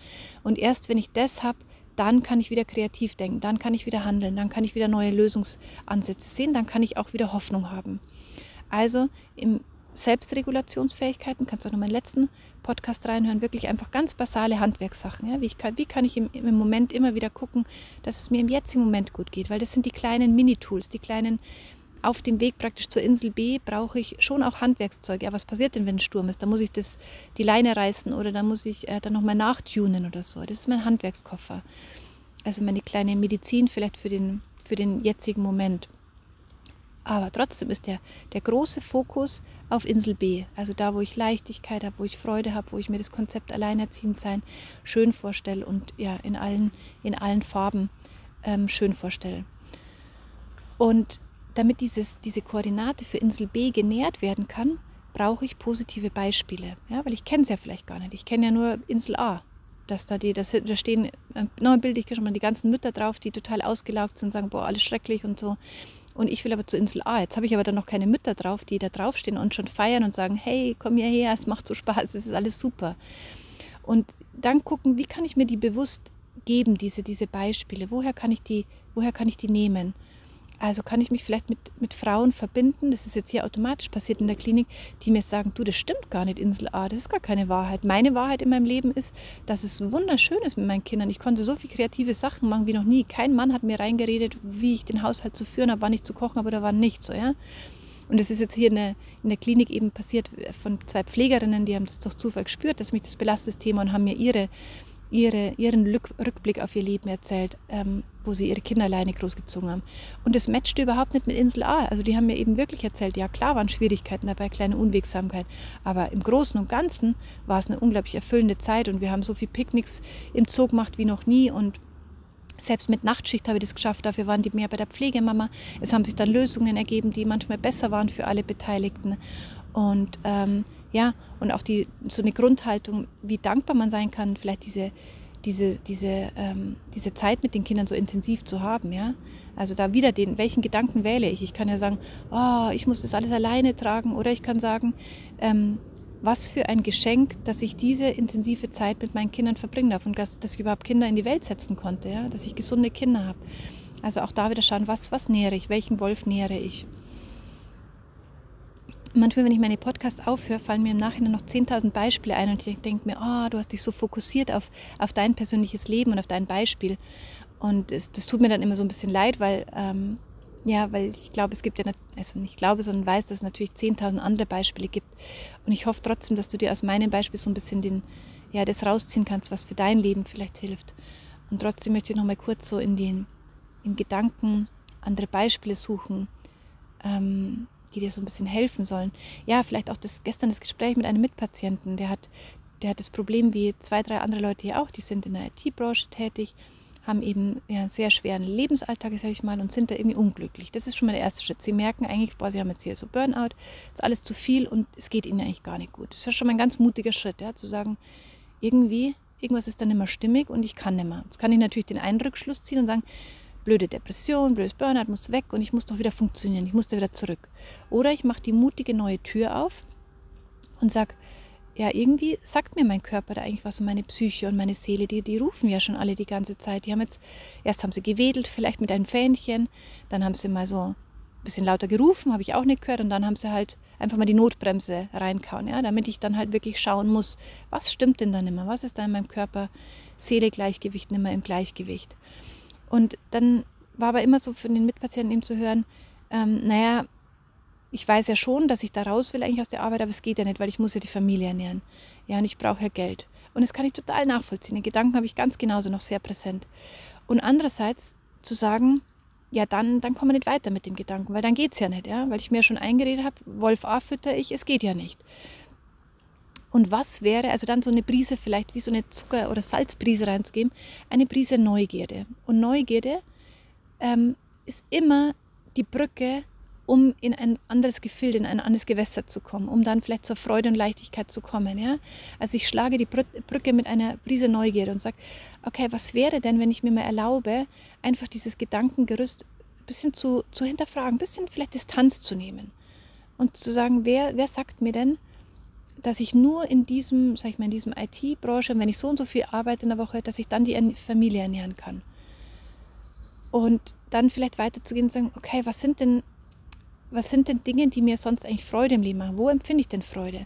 Und erst wenn ich das habe, dann kann ich wieder kreativ denken, dann kann ich wieder handeln, dann kann ich wieder neue Lösungsansätze sehen, dann kann ich auch wieder Hoffnung haben. Also im Selbstregulationsfähigkeiten, kannst du auch noch meinen letzten Podcast reinhören, wirklich einfach ganz basale Handwerkssachen. Ja? Wie, kann, wie kann ich im, im, Moment immer wieder gucken, dass es mir im jetzigen Moment gut geht, weil das sind die kleinen Mini-Tools, die kleinen auf dem Weg praktisch zur Insel B brauche ich schon auch Handwerkszeug. Ja, was passiert denn, wenn ein Sturm ist? Da muss ich das, die Leine reißen oder da muss ich äh, dann nochmal nachtunen oder so. Das ist mein Handwerkskoffer. Also meine kleine Medizin vielleicht für den, für den jetzigen Moment. Aber trotzdem ist der, der große Fokus auf Insel B, also da, wo ich Leichtigkeit habe, wo ich Freude habe, wo ich mir das Konzept alleinerziehend sein schön vorstelle und ja, in allen, in allen Farben ähm, schön vorstelle. Und damit dieses, diese Koordinate für Insel B genährt werden kann, brauche ich positive Beispiele. Ja, weil ich kenne es ja vielleicht gar nicht. Ich kenne ja nur Insel A. Dass da, die, das, da stehen, äh, noch ein Bild, ich schon mal die ganzen Mütter drauf, die total ausgelaugt sind und sagen, boah, alles schrecklich und so. Und ich will aber zur Insel A. Jetzt habe ich aber dann noch keine Mütter drauf, die da draufstehen und schon feiern und sagen, hey, komm hierher, es macht so Spaß, es ist alles super. Und dann gucken, wie kann ich mir die bewusst geben, diese, diese Beispiele? Woher kann ich die, woher kann ich die nehmen? Also kann ich mich vielleicht mit, mit Frauen verbinden, das ist jetzt hier automatisch passiert in der Klinik, die mir sagen, du, das stimmt gar nicht, Insel A, das ist gar keine Wahrheit. Meine Wahrheit in meinem Leben ist, dass es wunderschön ist mit meinen Kindern. Ich konnte so viele kreative Sachen machen wie noch nie. Kein Mann hat mir reingeredet, wie ich den Haushalt zu führen habe, wann ich zu kochen habe oder wann nicht. So, ja? Und das ist jetzt hier in der, in der Klinik eben passiert von zwei Pflegerinnen, die haben das durch Zufall gespürt, dass mich das belastet, das Thema, und haben mir ihre ihre, ihren Rückblick auf ihr Leben erzählt, ähm, wo sie ihre Kinder alleine großgezogen haben. Und das matchte überhaupt nicht mit Insel A. Also die haben mir eben wirklich erzählt, ja klar waren Schwierigkeiten dabei, kleine Unwegsamkeit, aber im Großen und Ganzen war es eine unglaublich erfüllende Zeit und wir haben so viel Picknicks im Zoo gemacht wie noch nie und selbst mit Nachtschicht habe ich das geschafft, dafür waren die mehr bei der Pflegemama. Es haben sich dann Lösungen ergeben, die manchmal besser waren für alle Beteiligten. Und ähm, ja, und auch die, so eine Grundhaltung, wie dankbar man sein kann, vielleicht diese, diese, diese, ähm, diese Zeit mit den Kindern so intensiv zu haben, ja. Also da wieder den, welchen Gedanken wähle ich? Ich kann ja sagen, oh, ich muss das alles alleine tragen, oder ich kann sagen, ähm, was für ein Geschenk, dass ich diese intensive Zeit mit meinen Kindern verbringen darf und dass, dass ich überhaupt Kinder in die Welt setzen konnte, ja, dass ich gesunde Kinder habe. Also auch da wieder schauen, was, was nähere ich, welchen Wolf nähere ich manchmal, wenn ich meine Podcasts aufhöre, fallen mir im Nachhinein noch 10.000 Beispiele ein und ich denke mir, oh, du hast dich so fokussiert auf, auf dein persönliches Leben und auf dein Beispiel. Und es, das tut mir dann immer so ein bisschen leid, weil, ähm, ja, weil ich glaube, es gibt ja, also nicht glaube, sondern weiß, dass es natürlich 10.000 andere Beispiele gibt. Und ich hoffe trotzdem, dass du dir aus meinem Beispiel so ein bisschen den, ja, das rausziehen kannst, was für dein Leben vielleicht hilft. Und trotzdem möchte ich noch mal kurz so in den in Gedanken andere Beispiele suchen. Ähm, die dir so ein bisschen helfen sollen. Ja, vielleicht auch das gestern das Gespräch mit einem Mitpatienten, der hat, der hat das Problem wie zwei, drei andere Leute hier auch, die sind in der IT-Branche tätig, haben eben ja, einen sehr schweren Lebensalltag, sage ich mal, und sind da irgendwie unglücklich. Das ist schon mal der erste Schritt. Sie merken eigentlich, boah, sie haben jetzt hier so Burnout, ist alles zu viel und es geht ihnen eigentlich gar nicht gut. Das ist schon mal ein ganz mutiger Schritt, ja, zu sagen, irgendwie, irgendwas ist dann mehr stimmig und ich kann nicht mehr. Jetzt kann ich natürlich den einen Rückschluss ziehen und sagen, blöde Depression, blödes Burnout muss weg und ich muss doch wieder funktionieren, ich muss da wieder zurück. Oder ich mache die mutige neue Tür auf und sage, ja, irgendwie sagt mir mein Körper da eigentlich was und meine Psyche und meine Seele, die, die rufen ja schon alle die ganze Zeit. Die haben jetzt, erst haben sie gewedelt, vielleicht mit einem Fähnchen, dann haben sie mal so ein bisschen lauter gerufen, habe ich auch nicht gehört, und dann haben sie halt einfach mal die Notbremse reinkauen, ja, damit ich dann halt wirklich schauen muss, was stimmt denn dann immer, was ist da in meinem Körper, Seele-Gleichgewicht, nicht mehr im Gleichgewicht. Und dann war aber immer so für den Mitpatienten eben zu hören, ähm, naja, ich weiß ja schon, dass ich da raus will eigentlich aus der Arbeit, aber es geht ja nicht, weil ich muss ja die Familie ernähren. Ja, und ich brauche ja Geld. Und das kann ich total nachvollziehen. Den Gedanken habe ich ganz genauso noch sehr präsent. Und andererseits zu sagen, ja, dann, dann kommen wir nicht weiter mit dem Gedanken, weil dann geht es ja nicht, ja, weil ich mir schon eingeredet habe, Wolf A fütter ich, es geht ja nicht. Und was wäre, also dann so eine Prise, vielleicht wie so eine Zucker- oder Salzprise reinzugeben, eine Prise Neugierde. Und Neugierde ähm, ist immer die Brücke, um in ein anderes Gefilde, in ein anderes Gewässer zu kommen, um dann vielleicht zur Freude und Leichtigkeit zu kommen. Ja? Also ich schlage die Brücke mit einer Prise Neugierde und sage, okay, was wäre denn, wenn ich mir mal erlaube, einfach dieses Gedankengerüst ein bisschen zu, zu hinterfragen, ein bisschen vielleicht Distanz zu nehmen und zu sagen, wer, wer sagt mir denn, dass ich nur in diesem, sag ich mal, in diesem IT-Branche, wenn ich so und so viel arbeite in der Woche, dass ich dann die Familie ernähren kann. Und dann vielleicht weiterzugehen und sagen, okay, was sind denn, was sind denn Dinge, die mir sonst eigentlich Freude im Leben machen? Wo empfinde ich denn Freude?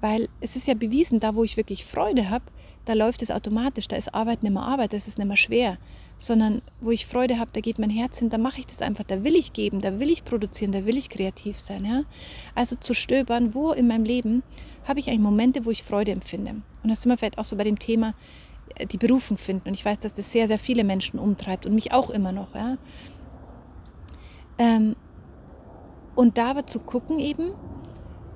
Weil es ist ja bewiesen, da wo ich wirklich Freude habe, da läuft es automatisch, da ist Arbeit nicht mehr Arbeit, das ist nicht mehr schwer, sondern wo ich Freude habe, da geht mein Herz hin, da mache ich das einfach, da will ich geben, da will ich produzieren, da will ich kreativ sein. Ja? Also zu stöbern, wo in meinem Leben habe ich eigentlich Momente, wo ich Freude empfinde. Und das sind wir vielleicht auch so bei dem Thema, äh, die Berufung finden. Und ich weiß, dass das sehr, sehr viele Menschen umtreibt und mich auch immer noch. Ja? Ähm, und da aber zu gucken eben,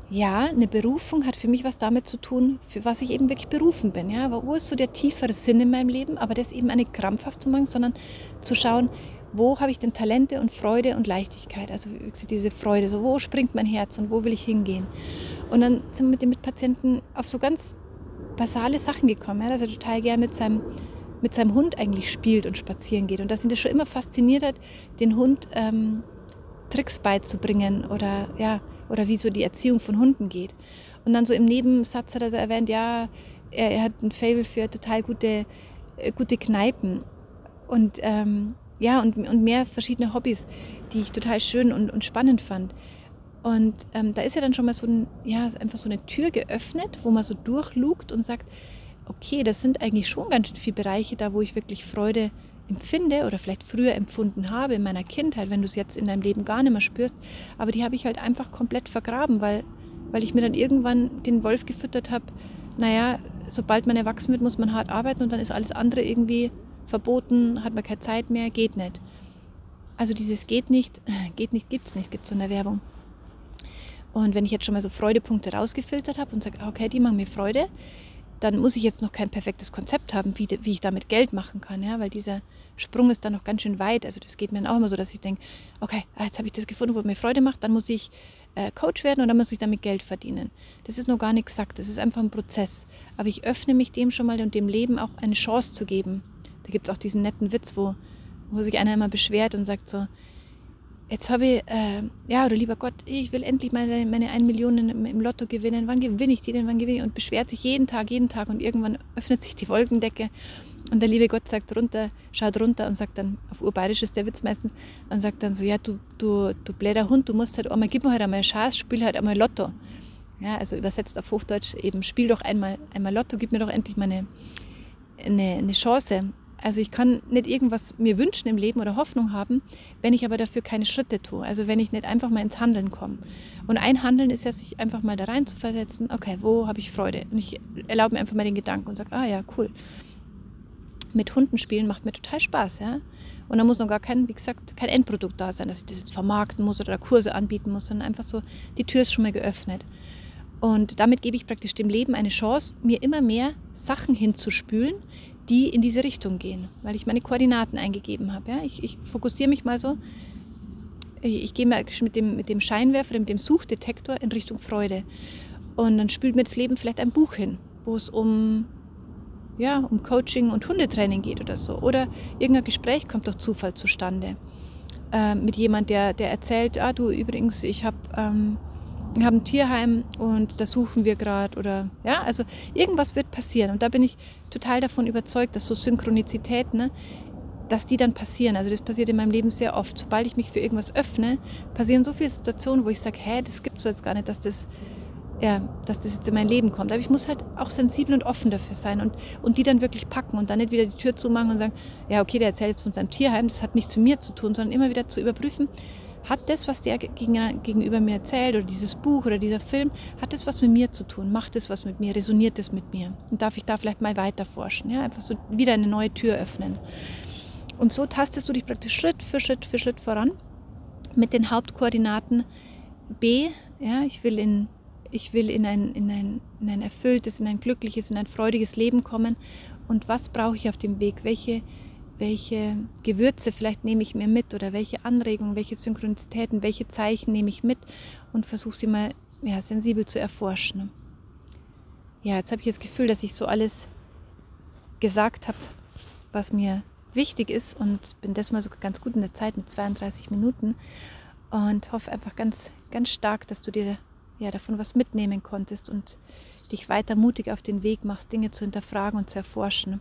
ja, eine Berufung hat für mich was damit zu tun, für was ich eben wirklich berufen bin. Ja? Wo ist so der tiefere Sinn in meinem Leben? Aber das eben nicht krampfhaft zu machen, sondern zu schauen, wo habe ich denn Talente und Freude und Leichtigkeit? Also diese Freude, so wo springt mein Herz und wo will ich hingehen? Und dann sind wir mit dem Mitpatienten auf so ganz basale Sachen gekommen, ja, dass er total gerne mit seinem, mit seinem Hund eigentlich spielt und spazieren geht. Und dass ihn das schon immer fasziniert hat, den Hund ähm, Tricks beizubringen oder, ja, oder wie so die Erziehung von Hunden geht. Und dann so im Nebensatz hat er so erwähnt, ja, er, er hat ein Fable für total gute, äh, gute Kneipen. Und ähm, ja, und, und mehr verschiedene Hobbys, die ich total schön und, und spannend fand. Und ähm, da ist ja dann schon mal so ein, ja, einfach so eine Tür geöffnet, wo man so durchlugt und sagt, okay, das sind eigentlich schon ganz viele Bereiche da, wo ich wirklich Freude empfinde oder vielleicht früher empfunden habe in meiner Kindheit, wenn du es jetzt in deinem Leben gar nicht mehr spürst. Aber die habe ich halt einfach komplett vergraben, weil, weil ich mir dann irgendwann den Wolf gefüttert habe, naja, sobald man erwachsen wird, muss man hart arbeiten und dann ist alles andere irgendwie verboten, hat man keine Zeit mehr, geht nicht. Also dieses geht nicht, *laughs* geht nicht, gibt es nicht, gibt es in der Werbung. Und wenn ich jetzt schon mal so Freudepunkte rausgefiltert habe und sage, okay, die machen mir Freude, dann muss ich jetzt noch kein perfektes Konzept haben, wie, wie ich damit Geld machen kann, ja, weil dieser Sprung ist dann noch ganz schön weit. Also das geht mir dann auch immer so, dass ich denke, okay, ah, jetzt habe ich das gefunden, wo mir Freude macht, dann muss ich äh, Coach werden und dann muss ich damit Geld verdienen. Das ist noch gar nicht gesagt, das ist einfach ein Prozess. Aber ich öffne mich dem schon mal und dem Leben auch eine Chance zu geben. Da gibt es auch diesen netten Witz, wo, wo sich einer immer beschwert und sagt so, jetzt habe ich, äh, ja, oder lieber Gott, ich will endlich meine, meine 1 Million im, Lotto gewinnen. Wann gewinne ich die denn? Wann gewinne ich? Und beschwert sich jeden Tag, jeden Tag. Und irgendwann öffnet sich die Wolkendecke. Und der liebe Gott sagt runter, schaut runter und sagt dann, auf Urbayerisch ist der Witz meistens, und sagt dann so, ja, du, du, du bläder Hund, du musst halt einmal, gib mir halt einmal Chance, spiel halt einmal Lotto. Ja, also übersetzt auf Hochdeutsch eben, spiel doch einmal, einmal Lotto, gib mir doch endlich mal eine, eine, eine Chance. Also ich kann nicht irgendwas mir wünschen im Leben oder Hoffnung haben, wenn ich aber dafür keine Schritte tue. Also wenn ich nicht einfach mal ins Handeln komme. Und ein Handeln ist ja, sich einfach mal da rein zu versetzen, okay, wo habe ich Freude? Und ich erlaube mir einfach mal den Gedanken und sage, ah ja, cool. Mit Hunden spielen macht mir total Spaß, ja. Und da muss noch gar kein, wie gesagt, kein Endprodukt da sein, dass ich das jetzt vermarkten muss oder Kurse anbieten muss, sondern einfach so, die Tür ist schon mal geöffnet. Und damit gebe ich praktisch dem Leben eine Chance, mir immer mehr Sachen hinzuspülen, die in diese Richtung gehen, weil ich meine Koordinaten eingegeben habe. Ja? Ich, ich fokussiere mich mal so, ich, ich gehe mal mit dem, mit dem Scheinwerfer, mit dem Suchdetektor in Richtung Freude. Und dann spült mir das Leben vielleicht ein Buch hin, wo es um, ja, um Coaching und Hundetraining geht oder so. Oder irgendein Gespräch kommt durch Zufall zustande. Äh, mit jemand, der, der erzählt, ah du übrigens, ich habe ähm, wir haben ein Tierheim und da suchen wir gerade oder ja, also irgendwas wird passieren und da bin ich total davon überzeugt, dass so Synchronizität, ne, dass die dann passieren. Also das passiert in meinem Leben sehr oft. Sobald ich mich für irgendwas öffne, passieren so viele Situationen, wo ich sage, hä, das gibt es jetzt gar nicht, dass das ja, dass das jetzt in mein Leben kommt. Aber ich muss halt auch sensibel und offen dafür sein und, und die dann wirklich packen und dann nicht wieder die Tür zumachen und sagen, ja, okay, der erzählt jetzt von seinem Tierheim, das hat nichts mit mir zu tun, sondern immer wieder zu überprüfen, hat das, was der gegenüber mir erzählt oder dieses Buch oder dieser Film, hat das was mit mir zu tun? Macht das was mit mir? Resoniert das mit mir? Und darf ich da vielleicht mal weiter forschen? Ja? Einfach so wieder eine neue Tür öffnen. Und so tastest du dich praktisch Schritt für Schritt für Schritt voran mit den Hauptkoordinaten B. Ja, ich will in ich will in ein, in, ein, in ein erfülltes, in ein glückliches, in ein freudiges Leben kommen. Und was brauche ich auf dem Weg? Welche welche Gewürze vielleicht nehme ich mir mit oder welche Anregungen, welche Synchronizitäten, welche Zeichen nehme ich mit und versuche sie mal ja, sensibel zu erforschen. Ja, jetzt habe ich das Gefühl, dass ich so alles gesagt habe, was mir wichtig ist und bin desmal so ganz gut in der Zeit mit 32 Minuten und hoffe einfach ganz, ganz stark, dass du dir ja, davon was mitnehmen konntest und dich weiter mutig auf den Weg machst, Dinge zu hinterfragen und zu erforschen.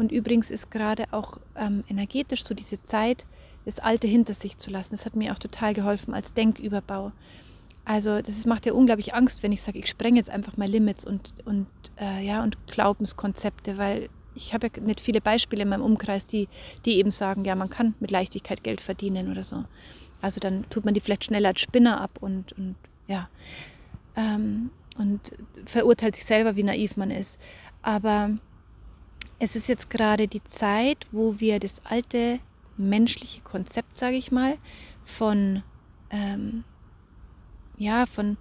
Und übrigens ist gerade auch ähm, energetisch so diese Zeit, das Alte hinter sich zu lassen. Das hat mir auch total geholfen als Denküberbau. Also das macht ja unglaublich Angst, wenn ich sage, ich sprenge jetzt einfach mal Limits und, und, äh, ja, und Glaubenskonzepte, weil ich habe ja nicht viele Beispiele in meinem Umkreis, die, die eben sagen, ja, man kann mit Leichtigkeit Geld verdienen oder so. Also dann tut man die vielleicht schneller als Spinner ab und, und ja, ähm, und verurteilt sich selber, wie naiv man ist. Aber es ist jetzt gerade die Zeit, wo wir das alte menschliche Konzept, sage ich mal, von, ähm, ja, von,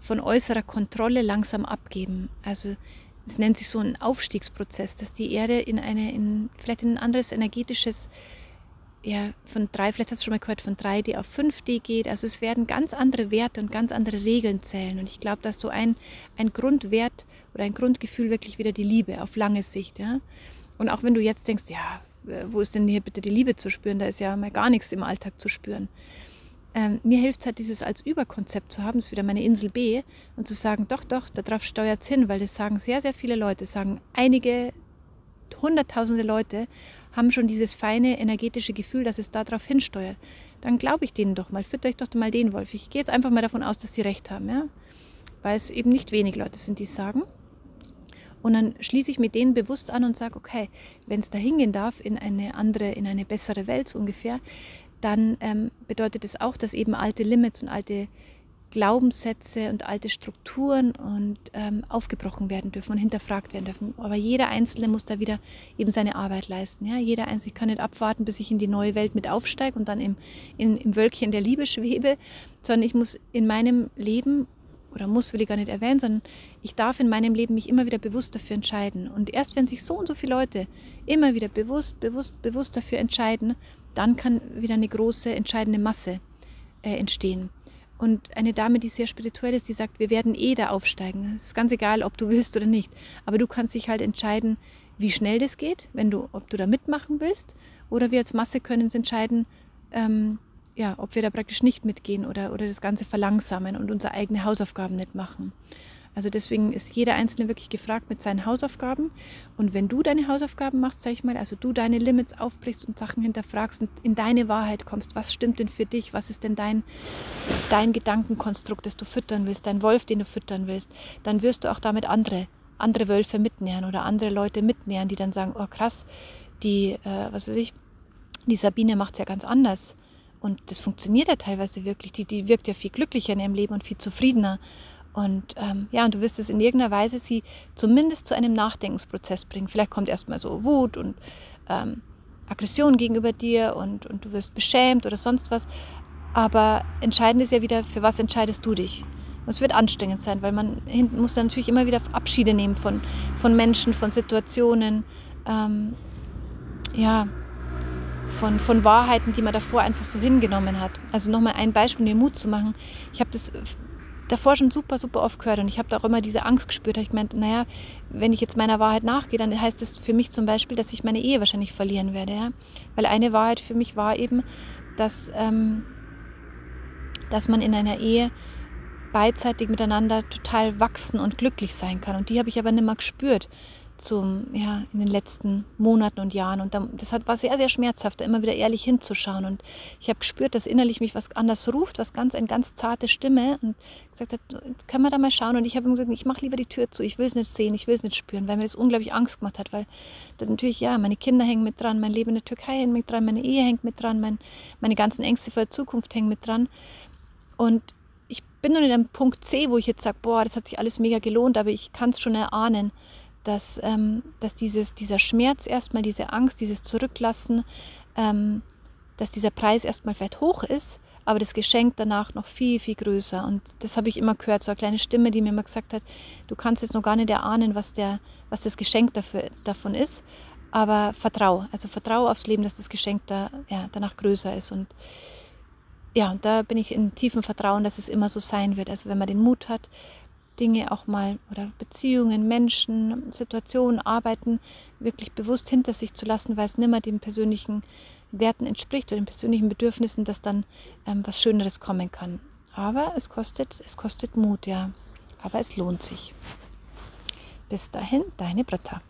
von äußerer Kontrolle langsam abgeben. Also es nennt sich so ein Aufstiegsprozess, dass die Erde in eine, in, vielleicht in ein anderes energetisches, ja, von drei, vielleicht hast du schon mal gehört, von 3D auf 5D geht. Also es werden ganz andere Werte und ganz andere Regeln zählen. Und ich glaube, dass so ein, ein Grundwert oder ein Grundgefühl wirklich wieder die Liebe auf lange Sicht. Ja? Und auch wenn du jetzt denkst, ja, wo ist denn hier bitte die Liebe zu spüren? Da ist ja mal gar nichts im Alltag zu spüren. Ähm, mir hilft es halt, dieses als Überkonzept zu haben, das ist wieder meine Insel B, und zu sagen, doch, doch, darauf steuert es hin, weil das sagen sehr, sehr viele Leute, sagen einige hunderttausende Leute haben schon dieses feine energetische Gefühl, dass es darauf hinsteuert. Dann glaube ich denen doch mal, führt euch doch mal den Wolf. Ich gehe jetzt einfach mal davon aus, dass sie recht haben, ja? weil es eben nicht wenig Leute sind, die es sagen. Und dann schließe ich mit denen bewusst an und sage, okay, wenn es da hingehen darf in eine andere, in eine bessere Welt so ungefähr, dann ähm, bedeutet es das auch, dass eben alte Limits und alte Glaubenssätze und alte Strukturen und ähm, aufgebrochen werden dürfen und hinterfragt werden dürfen. Aber jeder Einzelne muss da wieder eben seine Arbeit leisten. Ja? Jeder Einzelne kann nicht abwarten, bis ich in die neue Welt mit aufsteige und dann im, in, im Wölkchen der Liebe schwebe, sondern ich muss in meinem Leben oder muss, will ich gar nicht erwähnen, sondern ich darf in meinem Leben mich immer wieder bewusst dafür entscheiden. Und erst wenn sich so und so viele Leute immer wieder bewusst, bewusst, bewusst dafür entscheiden, dann kann wieder eine große, entscheidende Masse äh, entstehen. Und eine Dame, die sehr spirituell ist, die sagt, wir werden eh da aufsteigen. Es ist ganz egal, ob du willst oder nicht. Aber du kannst dich halt entscheiden, wie schnell das geht, wenn du, ob du da mitmachen willst. Oder wir als Masse können uns entscheiden, ähm, ja, ob wir da praktisch nicht mitgehen oder, oder das Ganze verlangsamen und unsere eigenen Hausaufgaben nicht machen. Also deswegen ist jeder Einzelne wirklich gefragt mit seinen Hausaufgaben. Und wenn du deine Hausaufgaben machst, sag ich mal, also du deine Limits aufbrichst und Sachen hinterfragst und in deine Wahrheit kommst, was stimmt denn für dich? Was ist denn dein, dein Gedankenkonstrukt, das du füttern willst, dein Wolf, den du füttern willst, dann wirst du auch damit andere, andere Wölfe mitnähren oder andere Leute mitnähren, die dann sagen, oh krass, die, äh, was weiß ich, die Sabine macht es ja ganz anders. Und das funktioniert ja teilweise wirklich. Die, die wirkt ja viel glücklicher in ihrem Leben und viel zufriedener. Und ähm, ja, und du wirst es in irgendeiner Weise sie zumindest zu einem Nachdenkensprozess bringen. Vielleicht kommt erstmal so Wut und ähm, Aggression gegenüber dir und, und du wirst beschämt oder sonst was. Aber entscheidend ist ja wieder, für was entscheidest du dich? Und es wird anstrengend sein, weil man muss dann natürlich immer wieder Abschiede nehmen von, von Menschen, von Situationen, ähm, ja, von, von Wahrheiten, die man davor einfach so hingenommen hat. Also nochmal ein Beispiel, mir Mut zu machen. Ich habe das davor schon super, super oft gehört und ich habe da auch immer diese Angst gespürt. Ich meinte, naja, wenn ich jetzt meiner Wahrheit nachgehe, dann heißt das für mich zum Beispiel, dass ich meine Ehe wahrscheinlich verlieren werde. Ja? Weil eine Wahrheit für mich war eben, dass, ähm, dass man in einer Ehe beidseitig miteinander total wachsen und glücklich sein kann. Und die habe ich aber nicht mehr gespürt zum, ja, in den letzten Monaten und Jahren. Und das war sehr, sehr schmerzhaft, da immer wieder ehrlich hinzuschauen. Und ich habe gespürt, dass innerlich mich was anders ruft, was ganz, eine ganz zarte Stimme. Und gesagt hat, können wir da mal schauen? Und ich habe ihm gesagt, ich mache lieber die Tür zu, ich will es nicht sehen, ich will es nicht spüren, weil mir das unglaublich Angst gemacht hat. Weil natürlich, ja, meine Kinder hängen mit dran, mein Leben in der Türkei hängt mit dran, meine Ehe hängt mit dran, mein, meine ganzen Ängste vor der Zukunft hängen mit dran. Und ich bin noch in einem Punkt C, wo ich jetzt sage, boah, das hat sich alles mega gelohnt, aber ich kann es schon erahnen dass, ähm, dass dieses, dieser Schmerz erstmal, diese Angst, dieses Zurücklassen, ähm, dass dieser Preis erstmal vielleicht hoch ist, aber das Geschenk danach noch viel, viel größer. Und das habe ich immer gehört, so eine kleine Stimme, die mir immer gesagt hat, du kannst jetzt noch gar nicht erahnen, was, der, was das Geschenk dafür, davon ist, aber vertrau, also vertrau aufs Leben, dass das Geschenk da, ja, danach größer ist. Und ja, da bin ich in tiefem Vertrauen, dass es immer so sein wird. Also wenn man den Mut hat, Dinge auch mal oder Beziehungen, Menschen, Situationen, Arbeiten wirklich bewusst hinter sich zu lassen, weil es nicht mehr den persönlichen Werten entspricht oder den persönlichen Bedürfnissen, dass dann ähm, was Schöneres kommen kann. Aber es kostet, es kostet Mut, ja. Aber es lohnt sich. Bis dahin, deine Britta.